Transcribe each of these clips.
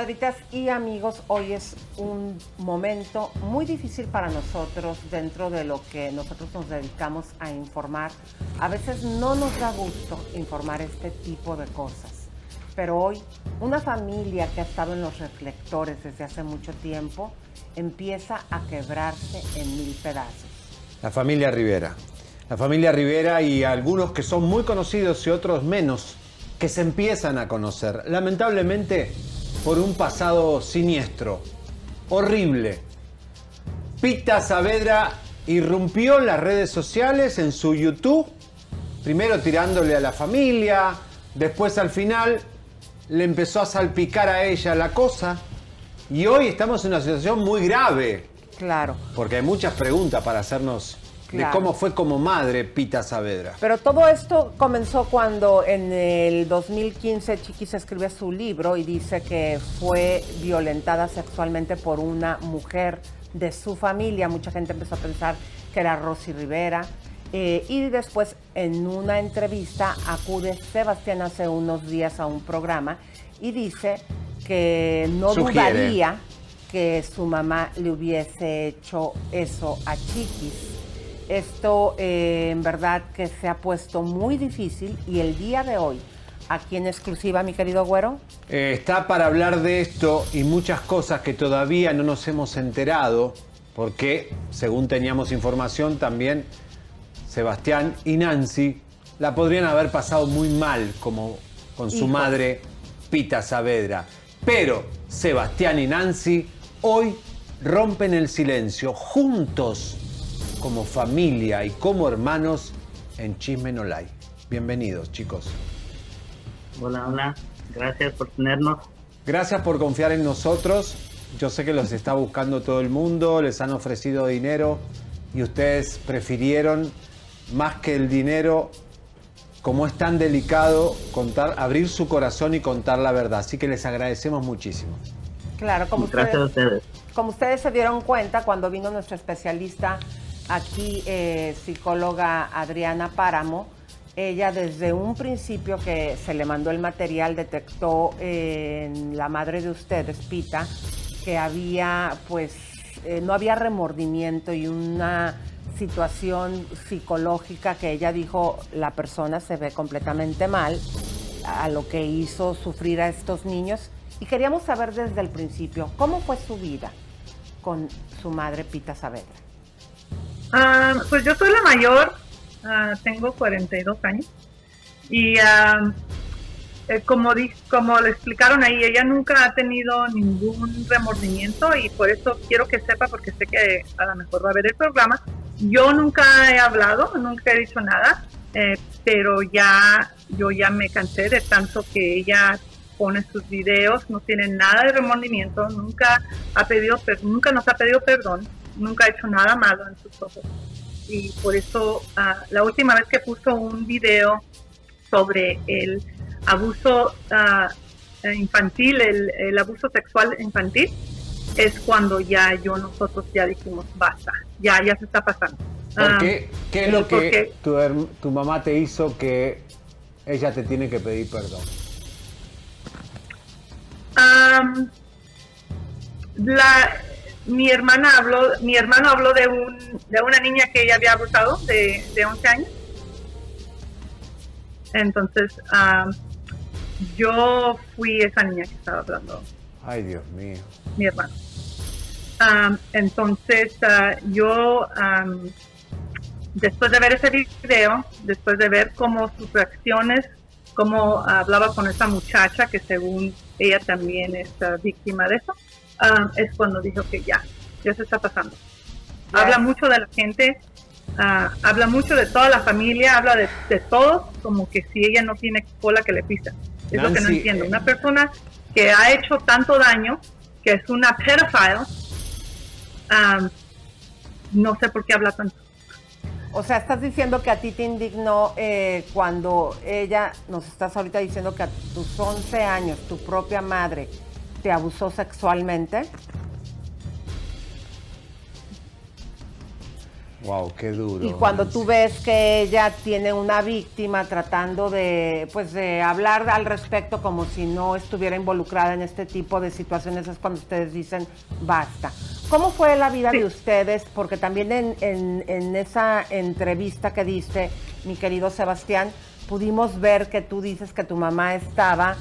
Comadritas y amigos, hoy es un momento muy difícil para nosotros dentro de lo que nosotros nos dedicamos a informar. A veces no nos da gusto informar este tipo de cosas, pero hoy una familia que ha estado en los reflectores desde hace mucho tiempo empieza a quebrarse en mil pedazos. La familia Rivera. La familia Rivera y algunos que son muy conocidos y otros menos, que se empiezan a conocer. Lamentablemente, por un pasado siniestro, horrible. Pita Saavedra irrumpió en las redes sociales, en su YouTube, primero tirándole a la familia, después al final le empezó a salpicar a ella la cosa y hoy estamos en una situación muy grave. Claro. Porque hay muchas preguntas para hacernos de cómo fue como madre Pita Saavedra. Pero todo esto comenzó cuando en el 2015 Chiquis escribe su libro y dice que fue violentada sexualmente por una mujer de su familia. Mucha gente empezó a pensar que era Rosy Rivera. Eh, y después en una entrevista acude Sebastián hace unos días a un programa y dice que no dudaría que su mamá le hubiese hecho eso a Chiquis esto eh, en verdad que se ha puesto muy difícil y el día de hoy, aquí en exclusiva, mi querido Güero. Eh, está para hablar de esto y muchas cosas que todavía no nos hemos enterado, porque según teníamos información también Sebastián y Nancy la podrían haber pasado muy mal como con su madre Pita Saavedra. Pero Sebastián y Nancy hoy rompen el silencio juntos como familia y como hermanos en Chisme No Bienvenidos, chicos. Hola, hola. Gracias por tenernos. Gracias por confiar en nosotros. Yo sé que los está buscando todo el mundo, les han ofrecido dinero y ustedes prefirieron más que el dinero, como es tan delicado, contar, abrir su corazón y contar la verdad. Así que les agradecemos muchísimo. Claro, como Gracias a ustedes. Como ustedes se dieron cuenta cuando vino nuestro especialista aquí eh, psicóloga Adriana Páramo, ella desde un principio que se le mandó el material detectó en la madre de ustedes, Pita, que había pues eh, no había remordimiento y una situación psicológica que ella dijo la persona se ve completamente mal a lo que hizo sufrir a estos niños y queríamos saber desde el principio cómo fue su vida con su madre Pita Saavedra. Ah, pues yo soy la mayor, uh, tengo 42 años. Y uh, como, como le explicaron ahí, ella nunca ha tenido ningún remordimiento y por eso quiero que sepa, porque sé que a lo mejor va a ver el programa, yo nunca he hablado, nunca he dicho nada, eh, pero ya yo ya me cansé de tanto que ella pone sus videos, no tiene nada de remordimiento, nunca ha pedido, nunca nos ha pedido perdón nunca ha hecho nada malo en sus ojos. Y por eso ah, la última vez que puso un video sobre el abuso ah, infantil, el, abuso sexual infantil, es cuando ya yo nosotros ya dijimos basta, ya ya se está pasando. ¿Por qué? Ah, ¿Qué es lo que tu, tu mamá te hizo que ella te tiene que pedir perdón? la, mi hermana habló, mi hermano habló de, un, de una niña que ella había abusado de, de 11 años. Entonces, yo fui esa niña que estaba hablando. Ay, Dios mío. Mi hermano. Um, entonces, uh, yo, um, después de ver ese video, después de ver cómo sus reacciones, cómo hablaba con esa muchacha que según ella también es uh, víctima de eso, um, es cuando dijo que ya, ya se está pasando. Habla mucho de la gente, uh, habla mucho de toda la familia, habla de, de todos, como que si ella no tiene cola que le pisa. Es lo que no entiendo. eh, Una persona que ha hecho tanto daño, que es una pedophile, um, no sé por qué habla tanto. O sea, estás diciendo que a ti te indignó eh, cuando ella, nos estás ahorita diciendo que a tus 11 años tu propia madre te abusó sexualmente. Wow, qué duro. Y cuando tú ves que ella tiene una víctima tratando de, pues, de hablar al respecto como si no estuviera involucrada en este tipo de situaciones, es cuando ustedes dicen basta. ¿Cómo fue la vida de ustedes? Porque también en, en- en esa entrevista que diste, mi querido Sebastián, pudimos ver que tú dices que tu mamá estaba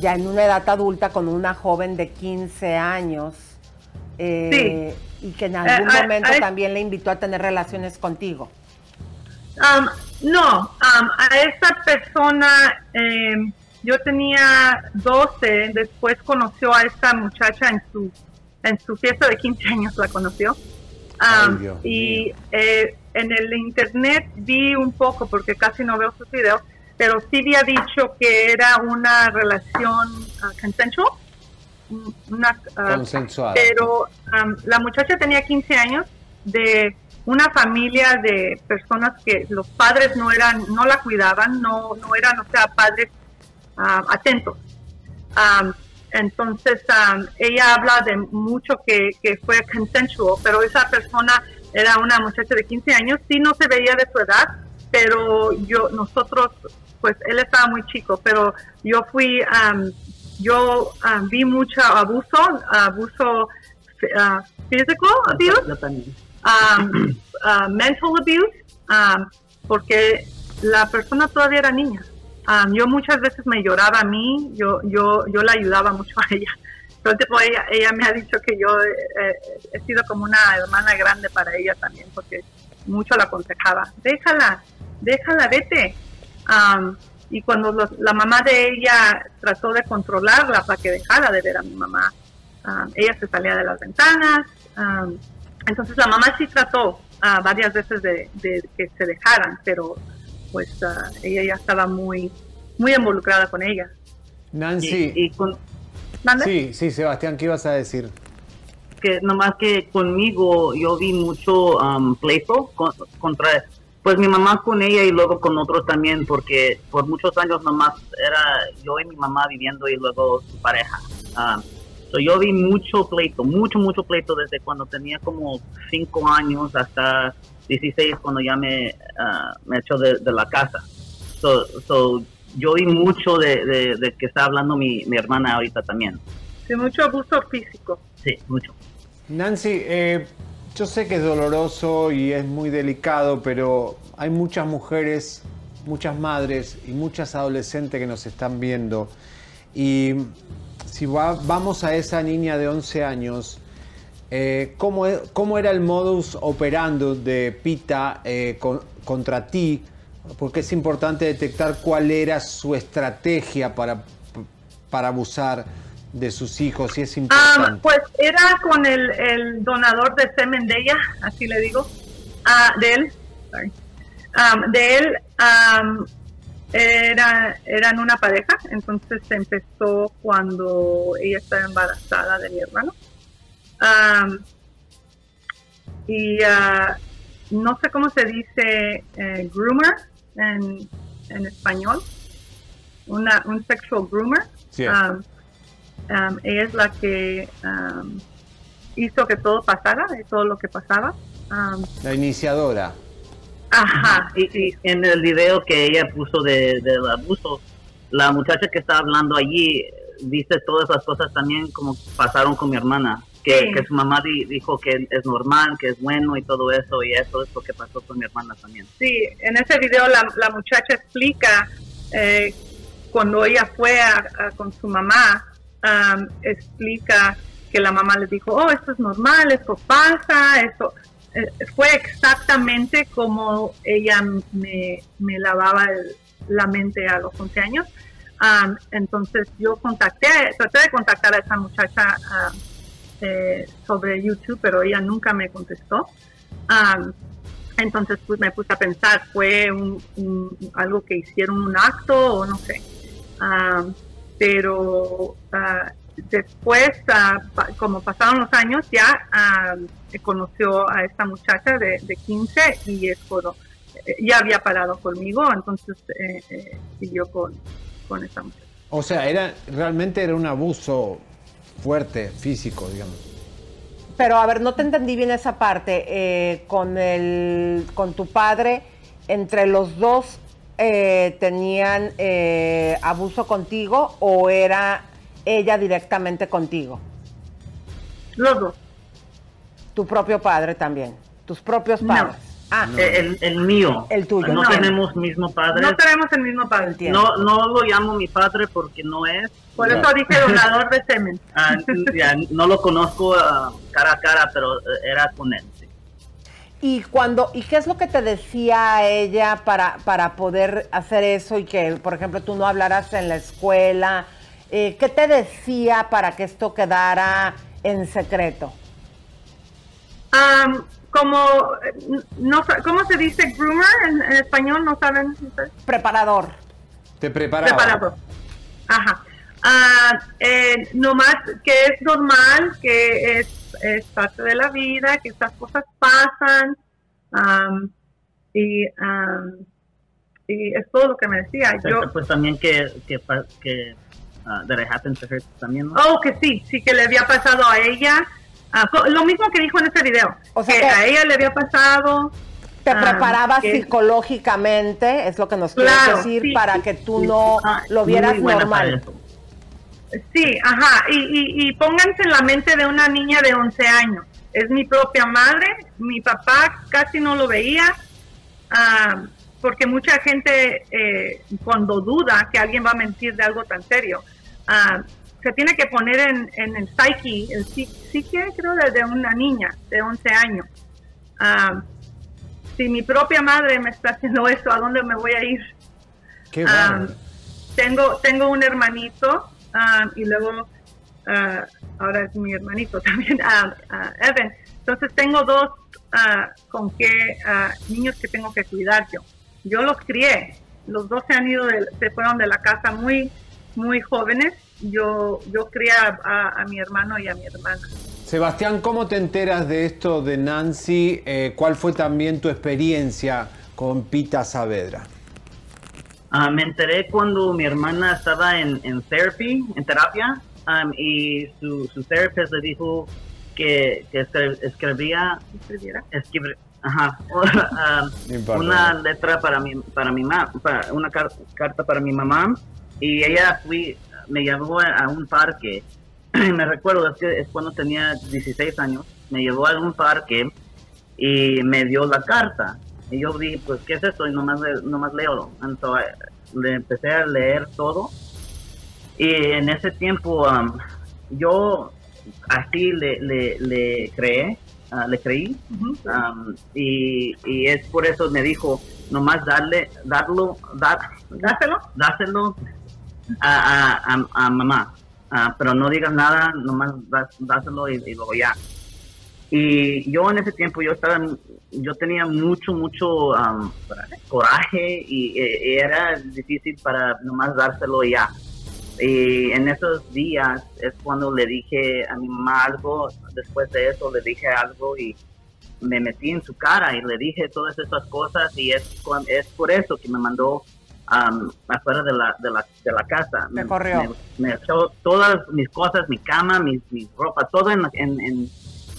ya en una edad adulta con una joven de 15 años. eh, Y que en algún Eh, momento a también le invitó a tener relaciones contigo. Um, no, um, a esa persona eh, yo tenía 12, después conoció a esta muchacha en su en su fiesta de 15 años la conoció. Um, Ay, y eh, en el internet vi un poco, porque casi no veo sus videos, pero sí había dicho que era una relación ah, consensual. un- Una, Consensuada. pero um, la muchacha tenía 15 años de una familia de personas que los padres no eran, no la cuidaban, no, no eran, o sea, padres ah, atentos. Um, entonces, um, ella habla de mucho que, que fue consensual, pero esa persona era una muchacha de 15 años, sí no se veía de su edad, pero yo, nosotros, pues él estaba muy chico, pero yo fui, um, yo um, vi mucho abuso, abuso uh, physical abuse, Yo también. um, uh, mental abuse, um, porque la persona todavía era niña. Um, yo muchas veces me lloraba a mí, yo, yo, yo la ayudaba mucho a ella. Entonces, pues, ella, ella me ha dicho que yo eh, he sido como una hermana grande para ella también, porque mucho la aconsejaba. Déjala, déjala, vete. Um, y cuando los- la mamá de ella trató de controlarla para que dejara de ver a mi mamá, um, ella se salía de las ventanas. um, entonces la mamá sí trató ah, varias veces de, de que se dejaran, pero pues ah, ella ya estaba muy, muy involucrada con ella. Nancy, Y, y con, sí, sí, Sebastián, ¿qué ibas a decir? que nomás que conmigo yo vi mucho um, pleito con- contra pues mi mamá con ella y luego con otros también porque por muchos años nomás era yo y mi mamá viviendo y luego su pareja. Um, so yo vi mucho pleito mucho mucho pleito desde cuando tenía como cinco años hasta 16 cuando ya me ah, me echó de, de la casa. So, so yo vi mucho de, de- de que está hablando mi, mi hermana ahorita también. Sí, mucho abuso físico. sí mucho. Nancy, eh, yo sé que es doloroso y es muy delicado, pero hay muchas mujeres, muchas madres y muchas adolescentes que nos están viendo. Y si va- vamos a esa niña de 11 años, eh, ¿cómo, e- cómo era el modus operando de Pita eh, con- contra ti? Porque es importante detectar cuál era su estrategia para, para abusar de sus hijos y es Ah, importante. pues era con el, el donador de semen de ella, así le digo, ah, de él, sorry. Um, de él um, era, eran una pareja, entonces empezó cuando ella estaba embarazada de mi hermano. Um, y ah, no sé cómo se dice eh, groomer en, en español, una, un sexual groomer. Sí. Um, ella es la que um, hizo que todo pasara, y todo lo que pasaba. Um, La iniciadora. ajá, Y, y en el video que ella puso de, del abuso, la muchacha que está hablando allí dice todas las cosas también como pasaron con mi hermana, que, Sí. que su mamá di- dijo que es normal, que es bueno y todo eso, y eso es lo que pasó con mi hermana también. sí, en ese video la, la muchacha explica eh, cuando ella fue con su mamá, explica que la mamá le dijo, oh, esto es normal, esto pasa, esto eh, fue exactamente como ella me, lavaba la mente a los 11 años. entonces yo contacté, traté de contactar a esa muchacha eh, sobre YouTube, pero ella nunca me contestó. entonces pues, me puse a pensar, ¿fue algo que hicieron un acto o no sé? Pero ah, después, ah, como pasaron los años, ya ah, conoció a esta muchacha de, 15 y es eh, ya había parado conmigo, entonces eh, eh, siguió con, con esta muchacha. O sea, era realmente era un abuso fuerte, físico, digamos. Pero a ver, no te entendí bien esa parte. con, el, con tu padre, entre los dos tenían abuso contigo o era ella directamente contigo? Los dos. Tu propio padre también. Tus propios padres. Ah, el, el, mío. El tuyo. No, tenemos mismo padre. No tenemos el mismo padre. No, no lo llamo mi padre porque no es. Por eso dije donador de semen. Ah, no lo conozco ah, cara a cara, pero eh, era con él. Y cuando, ¿y qué es lo que te decía ella para, para poder hacer eso y que, por ejemplo, tú no hablaras en la escuela eh, ¿Qué te decía para que esto quedara en secreto? como, no, ¿cómo se dice groomer en, español? ¿No saben? Preparador. Te preparaba. Preparador. Ajá. Uh, eh, no más que es normal, que es, parte de la vida, que estas cosas pasan. y, y es todo lo que me decía. Yo, pues también que, que, que uh, that it happened to her también. Oh, que sí, sí que le había pasado a ella. Uh, lo mismo que dijo en ese video. O sea, que, a ella le había pasado. Te uh, preparaba psicológicamente, es lo que nos claro, quieres decir, para que tú no ah, lo vieras normal. Sí, ajá, y, y, y, pónganse en la mente de una niña de 11 años. Es mi propia madre, mi papá casi no lo veía, uh, porque mucha gente eh, cuando duda que alguien va a mentir de algo tan serio, uh, se tiene que poner en, en el psyche, el psique creo de, una niña de 11 años. Uh, si mi propia madre me está haciendo esto, ¿a dónde me voy a ir? Qué uh, tengo, tengo un hermanito y luego ahora es mi hermanito también, Evan. Entonces tengo dos con que niños que tengo que cuidar yo yo los crié. Los dos se han ido, se fueron de la casa muy, muy jóvenes. Yo, yo crié a, mi hermano y a mi hermana. Sebastián, ¿cómo te enteras de esto de Nancy? Eh, ¿Cuál fue también tu experiencia con Pita Saavedra? Ah, me enteré cuando mi hermana estaba en, en therapy, en terapia, um, y su, su therapist le dijo que, que escribía, escribiera, Ajá. una letra para mi, para mi mamá, una carta para mi mamá. Y ella fui, me llevó a un parque. me recuerdo, es que es cuando tenía 16 años. Me llevó a un parque y me dio la carta. Y yo dije, pues, ¿qué es esto? Y nomás, nomás leo. Entonces, le empecé a leer todo. Y en ese tiempo, yo así le, le, le creé Ah, le creí y, y, es por eso me dijo nomás darle darlo dar, dáselo dáselo a, a, a, mamá ah, pero no digas nada nomás dáselo y, luego ya y yo en ese tiempo yo estaba yo tenía mucho mucho coraje y, y, era difícil para nomás dárselo ya y en esos días es cuando le dije a mi mamá algo, después de eso le dije algo y me metí en su cara y le dije todas esas cosas y es, es por eso que me mandó afuera de la, de, la, de la casa. Me, corrió. Me, echó todas mis cosas, mi cama, mi, mi ropa, todo en, en, en,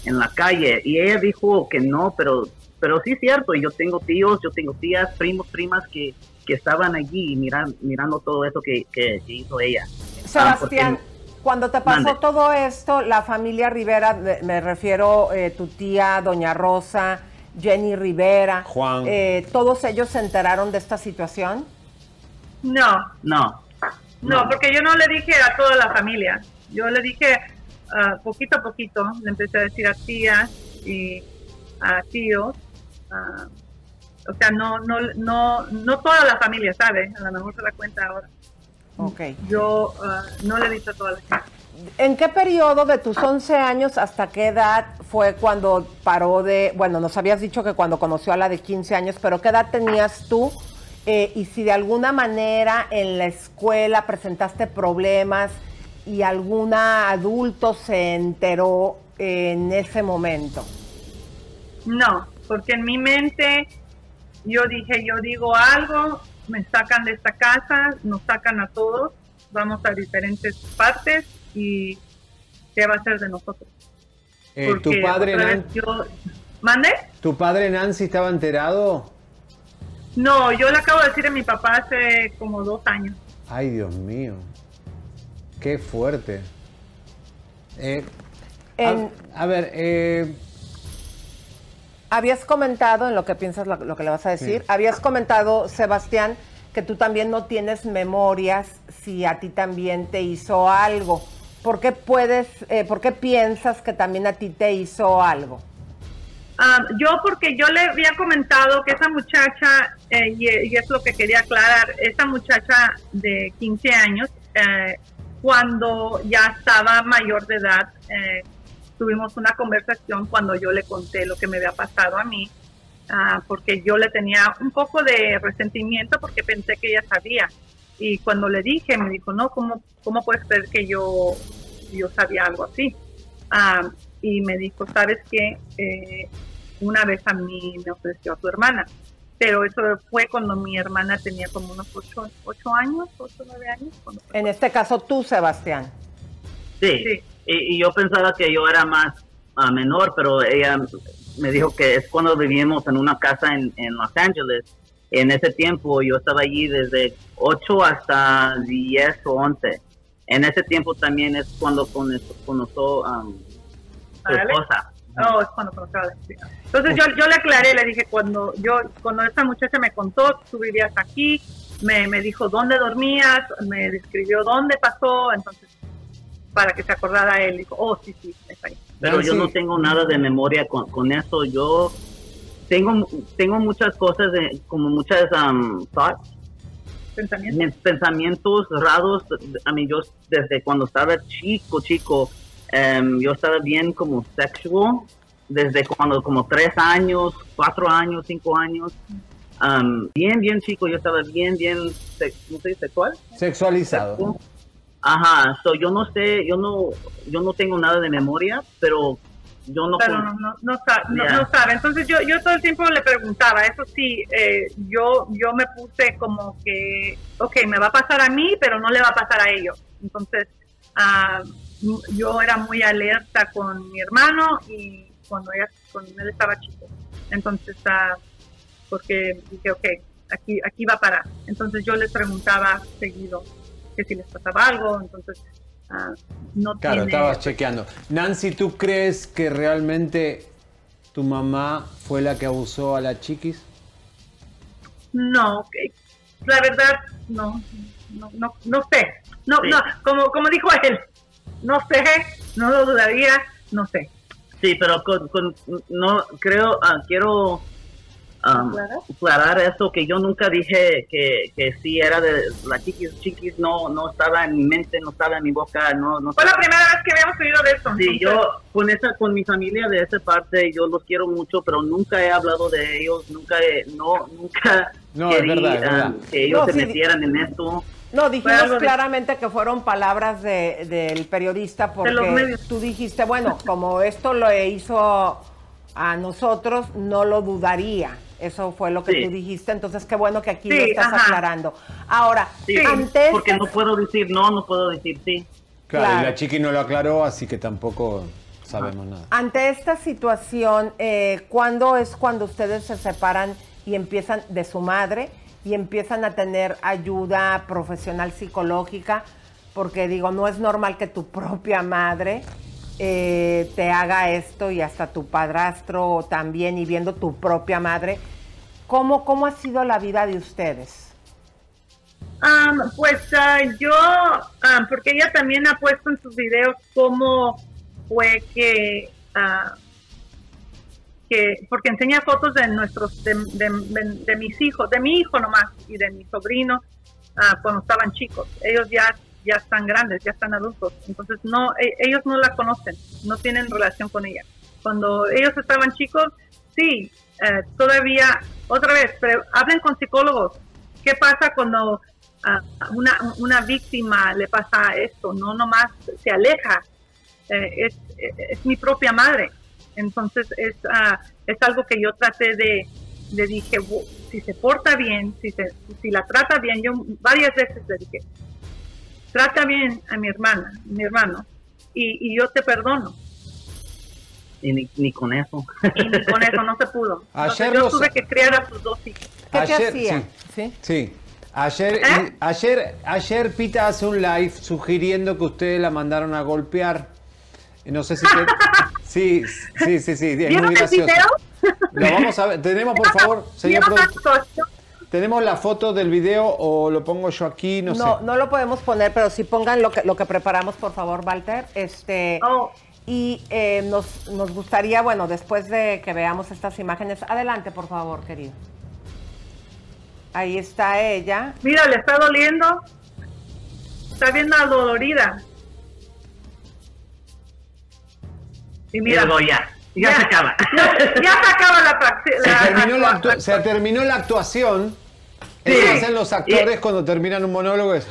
en, la calle. Y ella dijo que no, pero, pero sí es cierto. Yo tengo tíos, yo tengo tías, primos, primas que que estaban allí miran, mirando todo eso que, hizo ella. Ah, Sebastián, cuando te pasó todo esto, la familia Rivera, me refiero eh, tu tía, doña Rosa, Jenny Rivera, Juan, eh, ¿todos ellos se enteraron de esta situación? No. No. No, porque yo no le dije a toda la familia. Yo le dije ah, poquito a poquito. Le empecé a decir a tías y a tíos. ah, o sea, no, no, no, no toda la familia sabe. A lo mejor se da cuenta ahora. Ok. Yo ah, no le he dicho a toda la gente. ¿En qué periodo de tus 11 años hasta qué edad fue cuando paró de, bueno, nos habías dicho que cuando conoció a la de 15 años, pero qué edad tenías tú? Eh, y si de alguna manera en la escuela presentaste problemas y algún adulto se enteró en ese momento. No, porque en mi mente yo dije, yo digo algo, me sacan de esta casa, nos sacan a todos, vamos a diferentes partes y ¿qué va a ser de nosotros? Eh, ¿Tu padre, otra vez Nan- yo- ¿Mande? ¿Tu padre Nancy estaba enterado? No, yo le acabo de decir a mi papá hace como dos años. Ay, Dios mío. Qué fuerte. Eh, a- En- a, ver, eh, Habías comentado, en lo que piensas lo, lo que le vas a decir, Sí. habías comentado, Sebastián, que tú también no tienes memorias si a ti también te hizo algo. ¿Por qué puedes, eh, por qué piensas que también a ti te hizo algo? Ah, yo porque yo le había comentado que esa muchacha, eh, y, y es lo que quería aclarar, esa muchacha de 15 años, eh, cuando ya estaba mayor de edad, eh, tuvimos una conversación cuando yo le conté lo que me había pasado a mí, ah, porque yo le tenía un poco de resentimiento porque pensé que ella sabía. Y cuando le dije, me dijo, no, ¿cómo, cómo puedes creer que yo, yo sabía algo así? Ah, y me dijo, ¿sabes qué? Eh, una vez a mí me ofreció a tu hermana, pero eso fue cuando mi hermana tenía como unos ocho, ocho años, ocho, nueve años. cuando fue. En este caso tú, Sebastián. Sí, Sí. Y, y yo pensaba que yo era más ah, menor, pero ella me dijo que es cuando vivíamos en una casa en, en Los Ángeles. En ese tiempo yo estaba allí desde 8 hasta 10 o 11. En ese tiempo también es cuando conoció, conoció um, su esposa. Oh, es cuando conocí a la chica. Entonces yo, yo le aclaré, le dije, cuando yo cuando esta muchacha me contó, tú vivías aquí, me, me dijo dónde dormías, me describió dónde pasó, entonces para que se acordara él, dijo, oh, sí, sí, está ahí. Pero yo Nancy. no tengo nada de memoria con, con eso. Yo tengo, tengo muchas cosas, de, como muchas um, thoughts Pensamiento. mis pensamientos raros, a mí yo desde cuando estaba chico, chico, em, yo estaba bien como sexual, desde cuando como tres años, cuatro años, cinco años, Am, bien, bien chico, yo estaba bien, bien, se- ¿cómo se dice? ¿Sexual? sexualizado. Ajá, so yo no sé, yo no, yo no tengo nada de memoria, pero yo no... pero no, no, no, sa- no- Ya. no sabe. Entonces yo, yo todo el tiempo le preguntaba, eso sí, eh, yo, yo me puse como que, ok, me va a pasar a mí, pero no le va a pasar a ellos. Entonces m- yo era muy alerta con mi hermano y cuando, ella, cuando él estaba chico. Entonces, ah, porque dije, ok, aquí, aquí va a parar. Entonces yo les preguntaba seguido que si les pasaba algo, entonces ah, no Claro, tiene... estabas chequeando. Nancy, ¿tú crees que realmente tu mamá fue la que abusó a la chiquis? No, la verdad, no, no, no, no sé. No, Sí. no, como, como dijo él, no sé, no lo dudaría, no sé. Sí, pero con, con- no creo, ah, quiero am, ¿Aclarar? aclarar eso, que yo nunca dije que, que sí era de la chiquis, chiquis no, no estaba en mi mente, no estaba en mi boca, no, no Fue la primera vez que habíamos oído de esto. Sí, entonces, yo con esa, con mi familia de esa parte, yo los quiero mucho, pero nunca he hablado de ellos, nunca, he- no, nunca No, es verdad, es verdad. am, que ellos No, se sí. metieran en esto. No, dijimos claramente que fueron palabras de- del periodista porque tú dijiste, bueno, como esto lo hizo a nosotros, no lo dudaría. Eso fue lo que Sí. tú dijiste, entonces qué bueno que aquí Sí, lo estás ajá. aclarando. Ahora, Sí, ante porque no puedo decir no, no puedo decir sí. Claro, Claro. y la chiqui no lo aclaró, así que tampoco sabemos nada. Ante esta situación, eh, ¿cuándo es cuando ustedes se separan y empiezan de su madre y empiezan a tener ayuda profesional psicológica? Porque digo, no es normal que tu propia madre eh, te haga esto y hasta tu padrastro también y viendo tu propia madre. ¿Cómo, cómo ha sido la vida de ustedes? Pues ah, yo, porque ella también ha puesto en sus videos cómo fue que, ah, que porque enseña fotos de nuestros, de, de- mis hijos, de mi hijo nomás y de mi sobrino ah, cuando estaban chicos. Ellos ya, ya están grandes, ya están adultos, entonces no, e- ellos no la conocen, no tienen relación con ella. Cuando ellos estaban chicos, sí, eh, todavía, otra vez, pero hablen con psicólogos. ¿Qué pasa cuando a una, una víctima le pasa esto? No nomás se aleja, eh, es, es mi propia madre. Entonces es, ah, es algo que yo traté de, de dije, "Bu- si se porta bien, si, se, si la trata bien, yo varias veces le dije, trata bien a mi hermana, mi hermano, y, y yo te perdono. Y ni, ni con eso. Y ni con eso no se pudo. Entonces Ayer yo los- tuve que criar a sus dos hijos. ¿Qué te Ayer- hacía? sí. ¿Sí? Sí. Ayer, ¿Eh? ayer, ayer Pita hace un live sugiriendo que ustedes la mandaron a golpear. Y No sé si te- Sí, sí, sí, sí, es ¿Vieron muy el gracioso. video? Lo vamos a ver. Tenemos, por favor, señor ¿Vieron la productor, tenemos la foto del video o lo pongo yo aquí, no, No, sé. no lo podemos poner, pero sí pongan lo que, lo que preparamos, por favor, Walter. Este, Oh. Y eh, nos, nos gustaría, bueno, después de que veamos estas imágenes, adelante, por favor, querido. Ahí está ella. Mira, le está doliendo. Está bien dolorida. Y mira, ya, ya, se acaba. Ya, ya se acaba la Se la terminó, la actua- actu- se terminó la actuación. Sí. Eso hacen los actores cuando terminan un monólogo. es-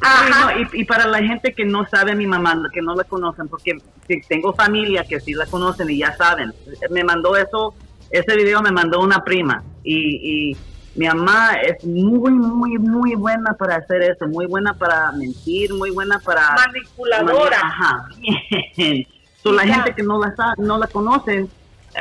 Ajá. Sí, no, y, y para la gente que no sabe a mi mamá, que no la conocen, porque tengo familia que sí la conocen y ya saben, me mandó eso, ese video me mandó una prima y, y mi mamá es muy, muy, muy buena para hacer eso, muy buena para mentir, muy buena para... Manipuladora. Ajá, bien. So, la gente que no la, sa- no la conocen,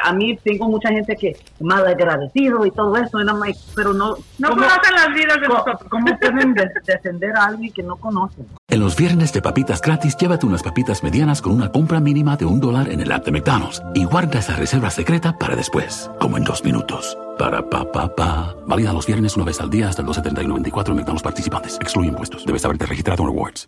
a mí tengo mucha gente que mal agradecido y todo eso, like, pero no... No ¿cómo- conocen las vidas de ¿Cómo, nosotros. cómo pueden de- defender a alguien que no conocen? En los viernes de papitas gratis, llévate unas papitas medianas con una compra mínima de un dólar en el app de McDonald's y guarda esa reserva secreta para después, como en dos minutos. Para pa pa pa. Válida los viernes una vez al día hasta el 12.31.24 en McDonald's participantes. Excluye impuestos. Debes haberte registrado en Rewards.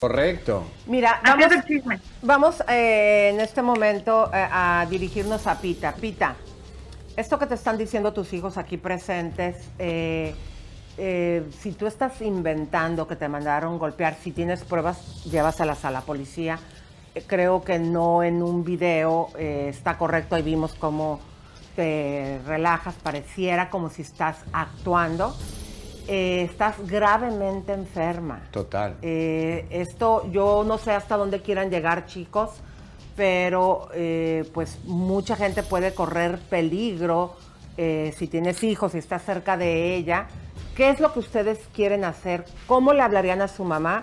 Correcto. Mira, vamos, vamos eh, en este momento eh, a dirigirnos a Pita. Pita, esto que te están diciendo tus hijos aquí presentes, eh, eh, si tú estás inventando que te mandaron golpear, si tienes pruebas, llévaselas a la policía. Eh, creo que no en un video eh, está correcto. Ahí vimos cómo te relajas, pareciera como si estás actuando. Eh, estás gravemente enferma. Total. Eh, esto yo no sé hasta dónde quieran llegar chicos, pero eh, pues mucha gente puede correr peligro eh, si tienes hijos, si estás cerca de ella. ¿Qué es lo que ustedes quieren hacer? ¿Cómo le hablarían a su mamá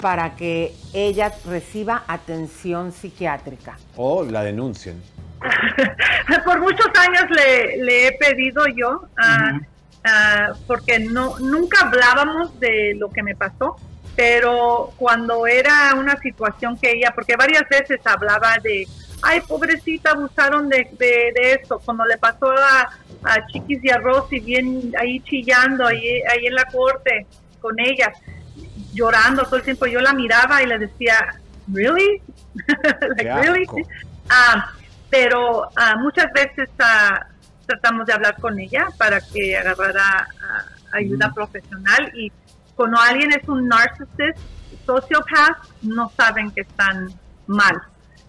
para que ella reciba atención psiquiátrica? O la denuncien. Por muchos años le, le he pedido yo, ah, ah, porque no nunca hablábamos de lo que me pasó, pero cuando era una situación que ella, porque varias veces hablaba de, ay, pobrecita, abusaron de, de, de esto, cuando le pasó a, a Chiquis y a Rosy, bien ahí chillando, ahí, ahí en la corte con ella, llorando todo el tiempo, yo la miraba y le decía, ¿really? like, really? Ah, pero ah, muchas veces ah, tratamos de hablar con ella para que agarrara ayuda profesional y cuando alguien es un narcisista, sociopath, no saben que están mal.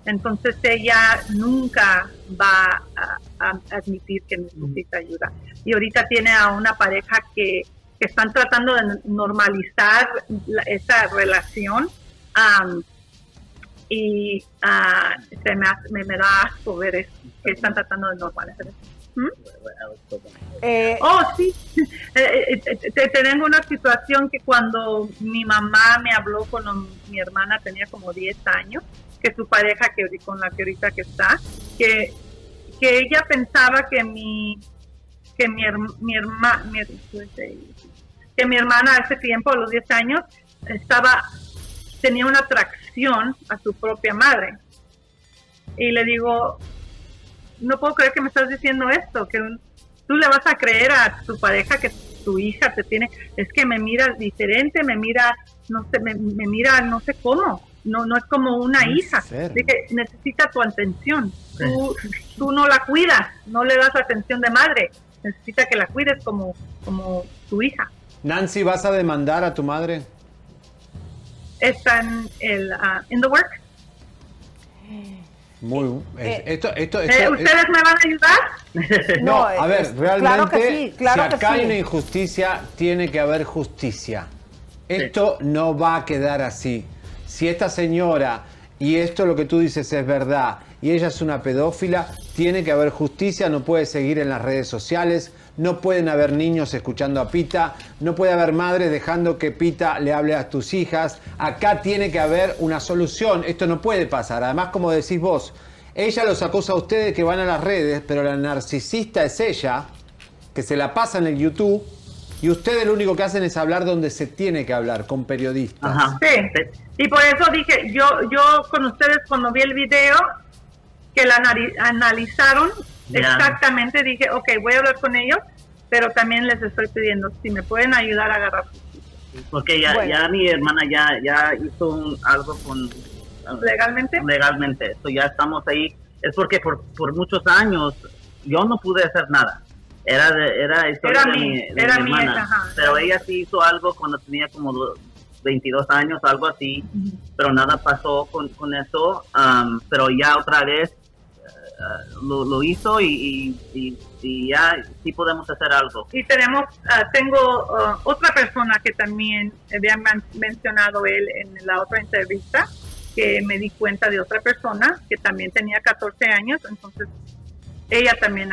Entonces ella nunca va a, a admitir que necesita ayuda. Y ahorita tiene a una pareja que, que están tratando de normalizar la- esa relación. Am, y ah, se me, hace- me, me da asco ver eso, que están tratando de normalizar eso. ¿Mm? Eh, oh, sí. Eh, te, tengo una situación que cuando mi mamá me habló con mi hermana tenía como 10 años, que su pareja que con la que ahorita que está, que, que ella pensaba que mi que mi, mi hermana que mi hermana a ese tiempo, a los 10 años, estaba tenía una atracción a su propia madre. Y le digo, no puedo creer que me estás diciendo esto, que tú le vas a creer a tu pareja que tu hija te tiene, es que me mira diferente, me mira, no sé, me, mira no sé cómo, no, no es como una hija, que necesita tu atención, tú, tú no la cuidas, no le das atención de madre, necesita que la cuides como, como tu hija. Nancy, ¿vas a demandar a tu madre? Está en el uh, in the work. Muy eh, esto, esto, eh, ¿Ustedes me van a ayudar? no, a ver, realmente, si acá hay una injusticia, tiene que haber justicia. Esto no va a quedar así. Si esta señora, y esto lo que tú dices es verdad, y ella es una pedófila, tiene que haber justicia, no puede seguir en las redes sociales, no pueden haber niños escuchando a Pita, no puede haber madres dejando que Pita le hable a tus hijas. Acá tiene que haber una solución, esto no puede pasar. Además, como decís vos, ella los acusa a ustedes que van a las redes, pero la narcisista es ella, que se la pasa en el YouTube. Y ustedes lo único que hacen es hablar donde se tiene que hablar, con periodistas. Sí, y por eso dije, yo, yo con ustedes cuando vi el video, que la analizaron exactamente, dije, ok, voy a hablar con ellos, pero también les estoy pidiendo si me pueden ayudar a agarrar Porque ya, ya mi hermana ya, ya hizo algo con... ¿Legalmente? Legalmente, esto ya estamos ahí. Es porque por, por muchos años yo no pude hacer nada. Era de, era historia de, mi, hermana. pero ella sí hizo algo cuando tenía como 22 años, algo así, pero nada pasó con, con eso. pero ya otra vez lo, hizo y, ya sí podemos hacer algo. Y tenemos, ah, tengo ah, otra persona que también había mencionado él en la otra entrevista, que me di cuenta de otra persona que también tenía 14 años, entonces ella también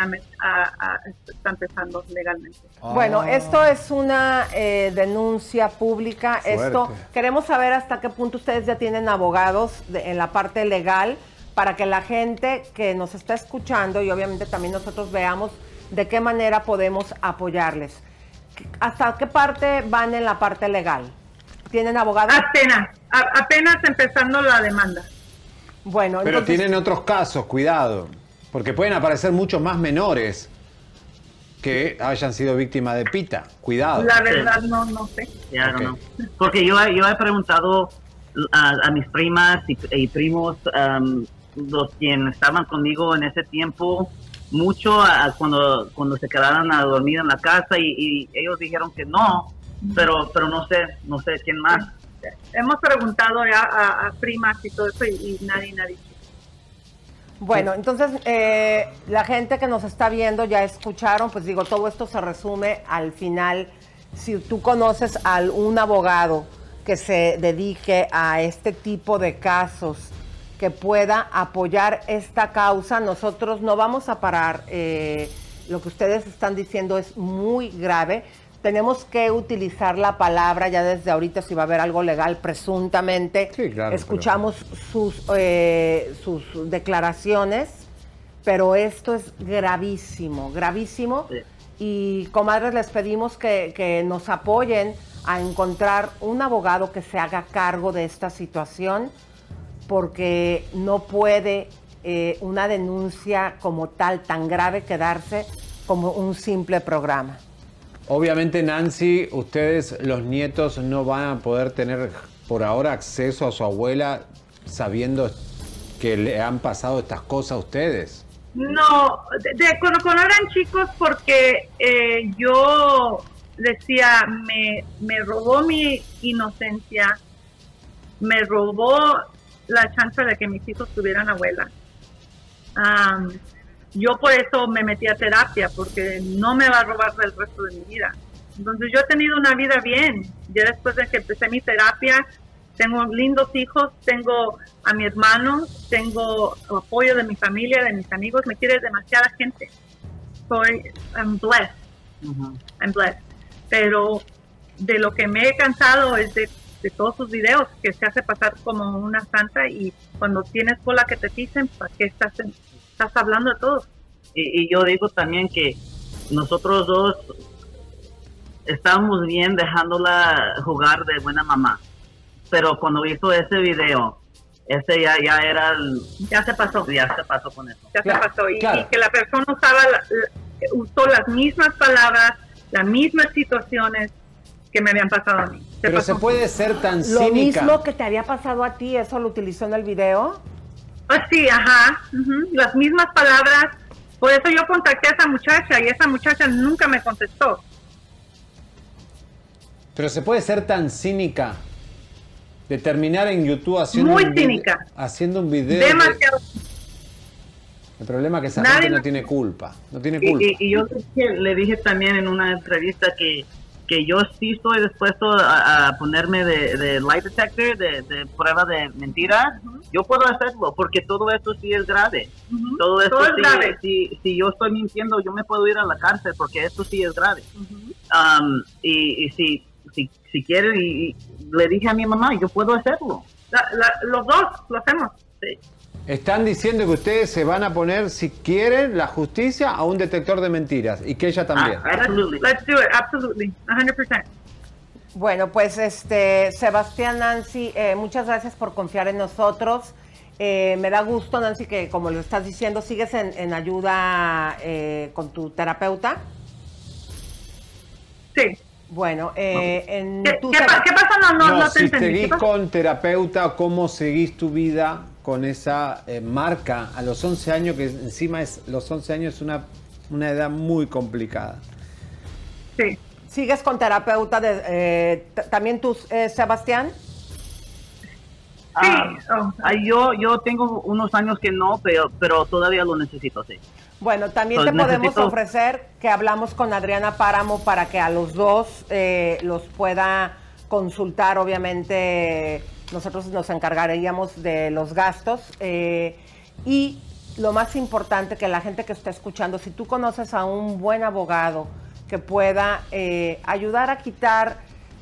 está empezando legalmente. Bueno, ah. esto es una eh, denuncia pública. Esto queremos saber hasta qué punto ustedes ya tienen abogados en la parte legal para que la gente que nos está escuchando y obviamente también nosotros veamos de qué manera podemos apoyarles. ¿Hasta qué parte van en la parte legal? ¿Tienen abogados? Apenas, apenas empezando la demanda. Bueno, pero tienen otros casos, cuidado, porque pueden aparecer muchos más menores que hayan sido víctimas de pita. Cuidado. La verdad no, no sé. Porque yo, yo he preguntado a, mis primas y, primos um, los quienes estaban conmigo en ese tiempo mucho cuando cuando se quedaron a dormir en la casa y, ellos dijeron que no pero pero no sé no sé quién más hemos preguntado ya a, primas y todo eso y, nadie nadie bueno, entonces eh, la gente que nos está viendo ya escucharon, pues digo, todo esto se resume al final. Si tú conoces a un abogado que se dedique a este tipo de casos, que pueda apoyar esta causa. Nosotros no vamos a parar. Eh, lo que ustedes están diciendo es muy grave. Tenemos que utilizar la palabra ya desde ahorita si va a haber algo legal presuntamente. Escuchamos sus, eh, sus declaraciones, pero esto es gravísimo, gravísimo. Y comadres, les pedimos que, que nos apoyen a encontrar un abogado que se haga cargo de esta situación porque no puede eh, una denuncia como tal tan grave quedarse como un simple programa. Obviamente, Nancy, ustedes, los nietos, no van a poder tener por ahora acceso a su abuela sabiendo que le han pasado estas cosas a ustedes. No, de, cuando, eran chicos, porque eh, yo decía, me, me robó mi inocencia, me robó la chance de que mis hijos tuvieran abuela. yo por eso me metí a terapia, porque no me va a robar el resto de mi vida. Entonces yo he tenido una vida bien. Ya después de que empecé mi terapia, tengo lindos hijos, tengo a mi hermano, tengo apoyo de mi familia, de mis amigos, me quiere demasiada gente. soy, I'm blessed, I'm blessed. Pero de lo que me he cansado es de, de todos sus videos, que se hace pasar como una santa y cuando tienes cola que te dicen, ¿para qué estás, estás hablando de todo? Y, y yo digo también que nosotros dos estábamos bien dejándola jugar de buena mamá. Pero cuando hizo ese video, ese ya, ya era el- Ya se pasó. ya se pasó con eso. ya Claro, se pasó. Y, claro. y que la persona usaba la- la- usó las mismas palabras, las mismas situaciones que me habían pasado a mí. Se Pero pasó. se puede ser tan Lo cínica. mismo que te había pasado a ti, eso lo utilizó en el video. Ah, sí, ajá, las mismas palabras. Por eso yo contacté a esa muchacha y esa muchacha nunca me contestó. Pero se puede ser tan cínica de terminar en YouTube haciendo Muy un vide- cínica. haciendo un video. de- Demasiado. El problema es que esa Nadie gente no me- tiene culpa. No tiene Y, culpa. y- y yo le dije también en una entrevista que, que yo sí estoy dispuesto a, a ponerme de, de lie detector, de, de prueba de mentiras. Yo puedo hacerlo porque todo esto sí es grave. Todo esto todo es sí, grave. si, si yo estoy mintiendo, yo me puedo ir a la cárcel porque esto sí es grave. Um, y, y si, si, si quiere, y, y le dije a mi mamá, yo puedo hacerlo. La- la- los dos lo hacemos. Sí. Están diciendo que ustedes se van a poner, si quieren, la justicia a un detector de mentiras. Y que ella también. Ah, absolutely. Let's do it, absolutely, 100%. Bueno, pues este Sebastián Nancy, eh, muchas gracias por confiar en nosotros. Eh, me da gusto, Nancy, que como lo estás diciendo, sigues en, en ayuda eh, con tu terapeuta. Sí. Bueno, eh, en ¿Qué, tu qué tera- pa- qué pasó? No, no, No, no te si entendí. ¿Qué seguís con terapeuta, ¿cómo seguís tu vida con esa eh, marca a los 11 años? Que encima es los 11 años es una, una edad muy complicada. Sí. sigues con terapeuta de, eh, también tú, eh, Sebastián. Ah, oh. ah, yo, yo tengo unos años que no, pero, pero todavía lo necesito, sí. Bueno, también Pues te podemos necesito- ofrecer que hablamos con Adriana Páramo para que a los dos eh, los pueda consultar. Obviamente, nosotros nos encargaríamos de los gastos. eh, y lo más importante, que la gente que está escuchando, si tú conoces a un buen abogado que pueda eh, ayudar a quitar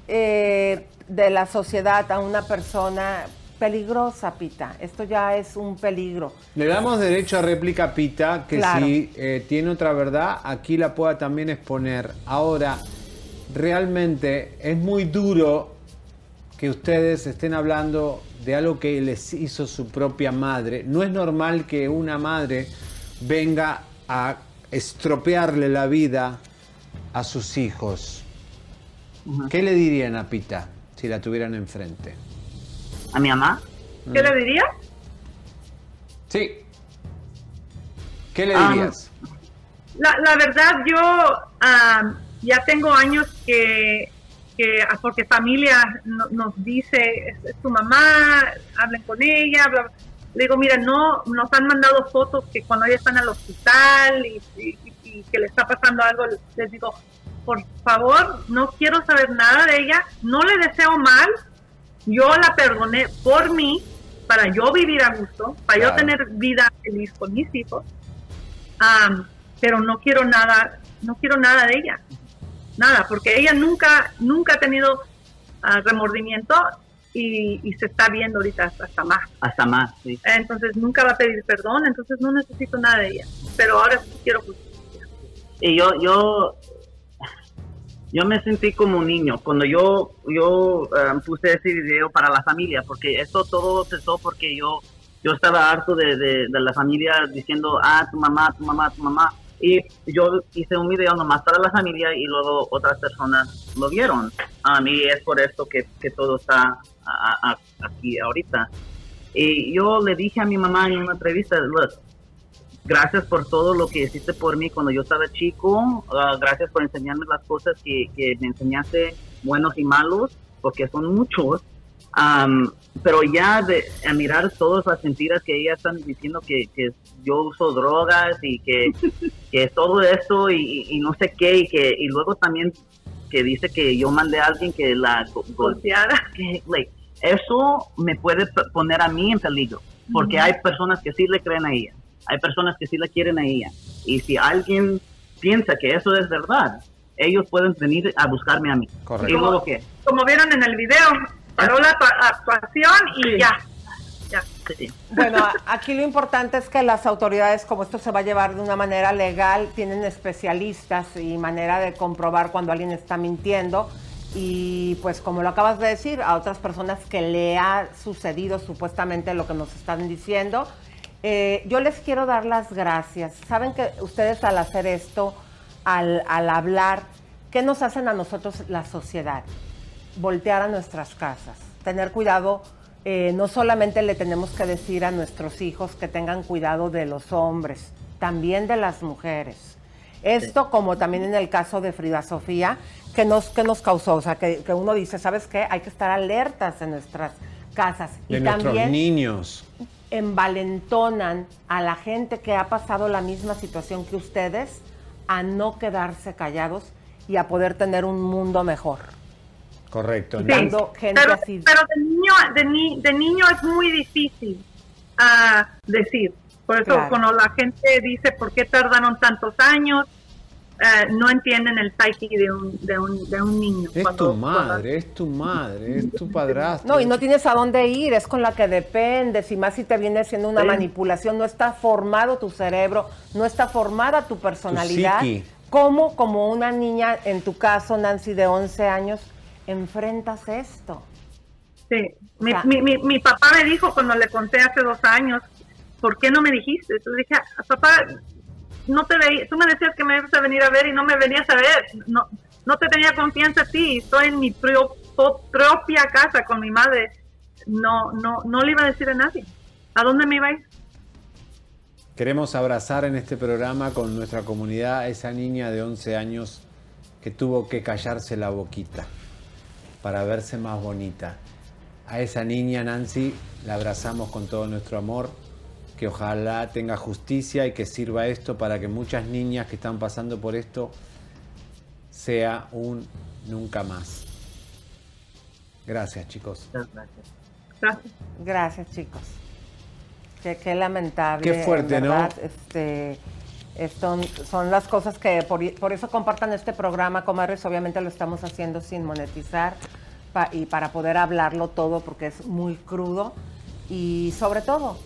eh, de la sociedad a una persona peligrosa, Pita. Esto ya es un peligro. Le damos derecho a réplica Pita, que Claro. si eh, tiene otra verdad, aquí la pueda también exponer. Ahora, realmente es muy duro que ustedes estén hablando de algo que les hizo su propia madre. No es normal que una madre venga a estropearle la vida a sus hijos. ¿Qué le dirían a Pita si la tuvieran enfrente? ¿A mi mamá? ¿Qué le diría? Sí. ¿Qué le Ah. dirías? La, la verdad, yo am, ya tengo años que, que porque familia no- nos dice, es, tu mamá, hablen con ella, bla, bla. Le digo, mira, no, nos han mandado fotos que cuando ella está en el hospital y, y- y que le está pasando algo, les digo, por favor, no quiero saber nada de ella, no le deseo mal, yo la perdoné por mí, para yo vivir a gusto, para Claro. yo tener vida feliz con mis hijos. Am, pero no quiero nada, no quiero nada de ella, nada, porque ella nunca, nunca ha tenido ah, remordimiento y, y se está viendo ahorita hasta, más. Hasta más, sí. Entonces nunca va a pedir perdón, entonces no necesito nada de ella, pero ahora sí quiero justicia. Y yo, yo, yo me sentí como un niño cuando yo, yo eh, puse ese video para la familia, porque esto todo empezó porque yo, yo estaba harto de, de, de la familia diciendo, ah, tu mamá, tu mamá, tu mamá. Y yo hice un video nomás para la familia y luego otras personas lo vieron. A mí es por esto que, que todo está aquí ahorita. Y yo le dije a mi mamá en una entrevista, look, gracias por todo lo que hiciste por mí cuando yo estaba chico. Ah, gracias por enseñarme las cosas que, que me enseñaste, buenos y malos, porque son muchos. Am, pero ya de a mirar todas las mentiras que ellas están diciendo que, que yo uso drogas y que, que todo esto y, no sé qué y que y luego también que dice que yo mandé a alguien que la go- go- Golpeada. que, like, eso me puede poner a mí en peligro, porque hay personas que sí le creen a ella, hay personas que sí la quieren a ella, y si alguien piensa que eso es verdad, ellos pueden venir a buscarme a mí. Correcto. Y luego qué? Como vieron en el video, paró la actua- actuación y ya. Bueno, aquí lo importante es que las autoridades, como esto se va a llevar de una manera legal, tienen especialistas y manera de comprobar cuando alguien está mintiendo. Y pues como lo acabas de decir, a otras personas que le ha sucedido supuestamente lo que nos están diciendo, eh, yo les quiero dar las gracias. Saben que ustedes al hacer esto, al, al hablar, ¿qué nos hacen a nosotros la sociedad? Voltear a nuestras casas, tener cuidado, eh, no solamente le tenemos que decir a nuestros hijos que tengan cuidado de los hombres, también de las mujeres. Esto como también en el caso de Frida Sofía, que nos, que nos causó, o sea, que, que uno dice, ¿sabes qué? Hay que estar alertas en nuestras casas. De y nuestros también niños. envalentonan a la gente que ha pasado la misma situación que ustedes a no quedarse callados y a poder tener un mundo mejor. Correcto. Sí. Gente pero, así. pero de niño de, ni- de niño es muy difícil ah, decir por eso Claro. cuando la gente dice por qué tardaron tantos años ah, no entienden el psyche de un de un, de un niño Es cuando- tu madre, es tu madre, es tu padrastro. No, y no tienes a dónde ir, es con la que dependes, y más si te viene siendo una Sí. manipulación, no está formado tu cerebro, no está formada tu personalidad. psiqui. ¿Cómo, como una niña, en tu caso, Nancy, de 11 años, enfrentas esto? Sí. Mi, sea- mi, mi, mi papá me dijo cuando le conté hace dos años, ¿por qué no me dijiste? Entonces dije, "Ah, papá, no te veía, tú me decías que me ibas a venir a ver y no me venías a ver. No, no te tenía confianza a ti, estoy en mi pro- propia casa con mi madre. No, no, no le iba a decir a nadie. ¿A dónde me iba a ir? Queremos abrazar en este programa con nuestra comunidad a esa niña de 11 años que tuvo que callarse la boquita para verse más bonita. A esa niña, Nancy, la abrazamos con todo nuestro amor, que ojalá tenga justicia y que sirva esto para que muchas niñas que están pasando por esto sea un nunca más. Gracias, chicos. Muchas gracias. Gracias. Chicos. Qué, qué lamentable. Qué fuerte, ¿no? Este, esto son las cosas que por, por eso compartan este programa, comadres. Obviamente lo estamos haciendo sin monetizar pa- y para poder hablarlo todo porque es muy crudo. Y sobre todo,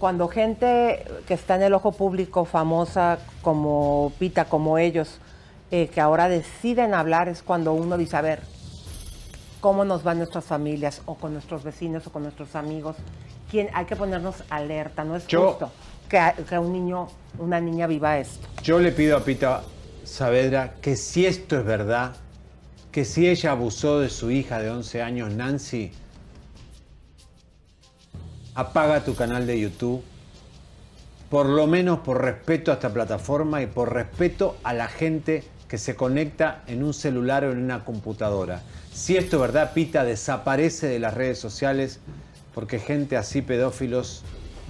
cuando gente que está en el ojo público, famosa como Pita, como ellos, eh, que ahora deciden hablar, es cuando uno dice, a ver, cómo nos van nuestras familias o con nuestros vecinos o con nuestros amigos. ¿Quién, hay que ponernos alerta, no es Yo- justo que, un niño, una niña viva esto. Yo le pido a Pita Saavedra que si esto es verdad, que si ella abusó de su hija de 11 años, Nancy, apaga tu canal de YouTube, por lo menos por respeto a esta plataforma y por respeto a la gente que se conecta en un celular o en una computadora. Si esto es verdad, Pita desaparece de las redes sociales porque gente así pedófilos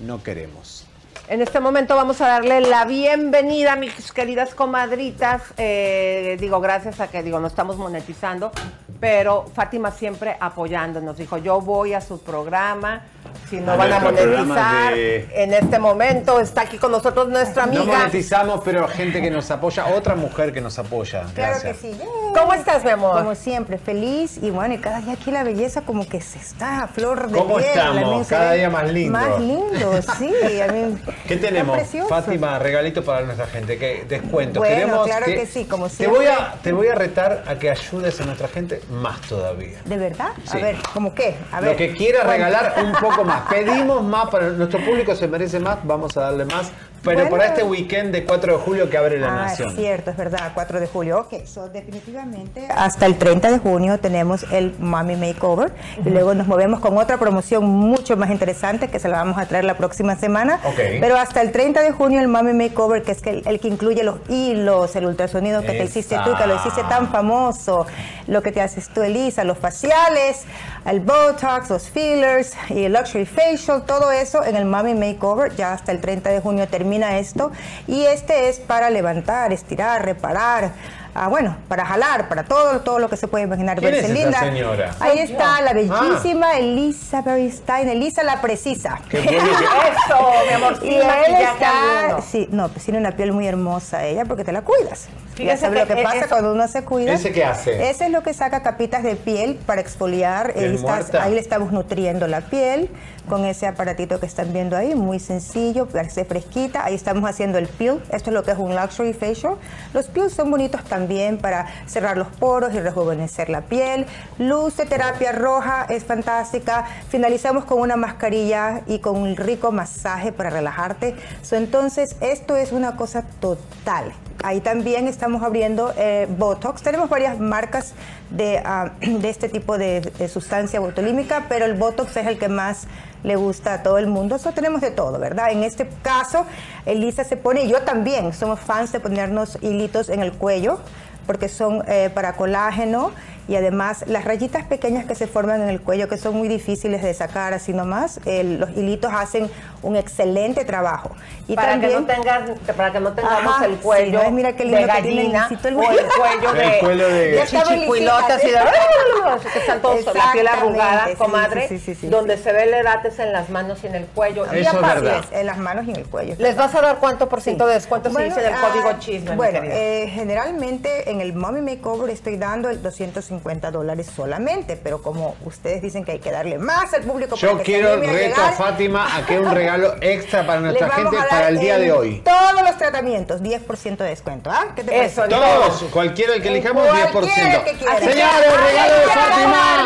no queremos. En este momento vamos a darle la bienvenida a mis queridas comadritas. Eh, digo, gracias a que digo, no estamos monetizando, pero Fátima siempre apoyándonos. Dijo, yo voy a su programa, si no A van a monetizar. de- En este momento está aquí con nosotros nuestra No amiga. monetizamos, pero gente que nos apoya, otra mujer que nos apoya. Claro Gracias. que sí. ¿Cómo estás, mi amor? Como siempre, feliz y bueno, y cada día aquí la belleza como que se está a flor de ¿Cómo piel. estamos? Cada día más lindo. Más lindo, sí. A mí, ¿Qué tenemos. Fátima? Regalitos para nuestra gente, que descuentos. Bueno, Queremos claro que sí, como te voy, siempre. a, te voy a retar a que ayudes a nuestra gente más todavía. ¿De verdad? Sí. A ver, ¿cómo qué? A ver. Lo que quiera regalar un poco más. Pedimos más, para nuestro público se merece más, vamos a darle más. Pero Bueno. para este weekend de 4 de julio que abre la Ah, nación. es cierto, es verdad, 4 de julio. Ok, so definitivamente hasta el 30 de junio tenemos el Mami Makeover y luego nos movemos con otra promoción mucho más interesante que se la vamos a traer la próxima semana. Ok. Pero hasta el 30 de junio el Mami Makeover, que es el, el que incluye los hilos, el ultrasonido que te hiciste tú, que lo hiciste tan famoso, lo que te haces tú, Elisa, los faciales, el Botox, los fillers y el Luxury Facial, todo eso en el Mami Makeover. Ya hasta el 30 de junio termina esto. Y este es para levantar, estirar, reparar, ah, bueno, para jalar, para todo, todo lo que se puede imaginar. ¿Quién es linda. señora? Ahí está la Ah. bellísima Elisa Berrystein, Elisa la precisa. Qué bueno que- Eso, mi amor, Y sin él está, sí, no, pues tiene una piel muy hermosa ella porque te la cuidas. Ya sabes lo que que pasa es- cuando uno se cuida. ¿Ese qué hace? Ese es lo que saca capitas de piel para exfoliar. Piel Ahí, estás- ahí le estamos nutriendo la piel con ese aparatito que están viendo ahí, muy sencillo, parece fresquita. Ahí estamos haciendo el peel. Esto es lo que es un luxury facial. Los peels son bonitos también para cerrar los poros y rejuvenecer la piel. Luz de terapia roja es fantástica. Finalizamos con una mascarilla y con un rico masaje para relajarte. So, entonces, esto es una cosa total. Ahí también estamos abriendo eh, Botox. Tenemos varias marcas de, ah, de este tipo de, sustancia botulímica, pero el Botox es el que más le gusta a todo el mundo. Eso tenemos de todo, ¿verdad? En este caso, Elisa se pone, yo también, somos fans de ponernos hilitos en el cuello, porque son eh, para colágeno y además las rayitas pequeñas que se forman en el cuello, que son muy difíciles de sacar así nomás, el- los hilitos hacen un excelente trabajo. Y para también, que no tengas, para que no tengamos Ajá, el cuello sí, ¿no? Mira qué lindo de que tiene gallina el o el cuello. cuello El de, cuello de- de chichicuilotes y de que están todos la piel arrugada, sí, comadre, sí, sí, sí, sí, donde sí. se ve el edates en las manos y en el cuello. Y Eso es aparte, verdad. en las manos y en el cuello. ¿Les vas a dar cuánto por ciento de descuento Bueno, si dicen el ah, código chisme, Bueno, eh, generalmente en el Mommy Makeover estoy dando el 250 dólares solamente, pero como ustedes dicen que hay que darle más al público Yo para que se quiero reto a Fátima a que un regalo extra para nuestra gente para el día de hoy. Todos los tratamientos, 10% de descuento. ¿ah? ¿Qué te Eso, parece? Todos, cualquiera el que elijamos, Cualquiera 10%. que quiera. Señores, regalo de Fátima.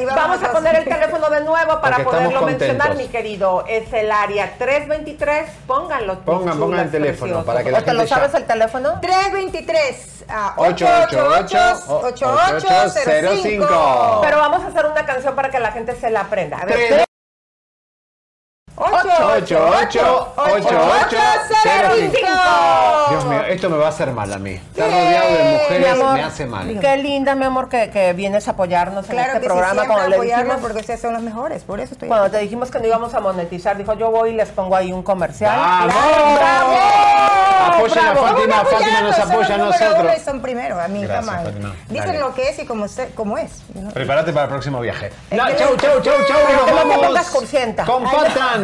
Y Vamos a poner el teléfono de nuevo para Porque poderlo mencionar, contentos. mi querido. Es el área 323. Pónganlo. Pongan, pongan el teléfono para que la ¿O te lo gente ya- sabes el teléfono? 323 ah, 888 8805. Pero vamos a hacer una canción para que la gente se la aprenda. A ver, Tres, 88 8805. Dios mío, esto me va a hacer mal a mí. Estar rodeado de mujeres amor, me hace mal. Qué linda, mi amor, que, que vienes a apoyarnos en este que programa. sí, cuando le dijimos, porque ustedes son los mejores, por eso estoy cuando aquí. te dijimos que no íbamos a monetizar, dijo yo voy y les pongo ahí un comercial. ¡Vamos! ¡Bravo! Apoyen a ¡Bravo! Fátima, Fátima nos apoya a nosotros. son primero, a mí. Dicen lo que es y como, se- como es. ¿no? Prepárate para el próximo viaje. Chau, chau, chau, chau. Nos vamos. Compartan.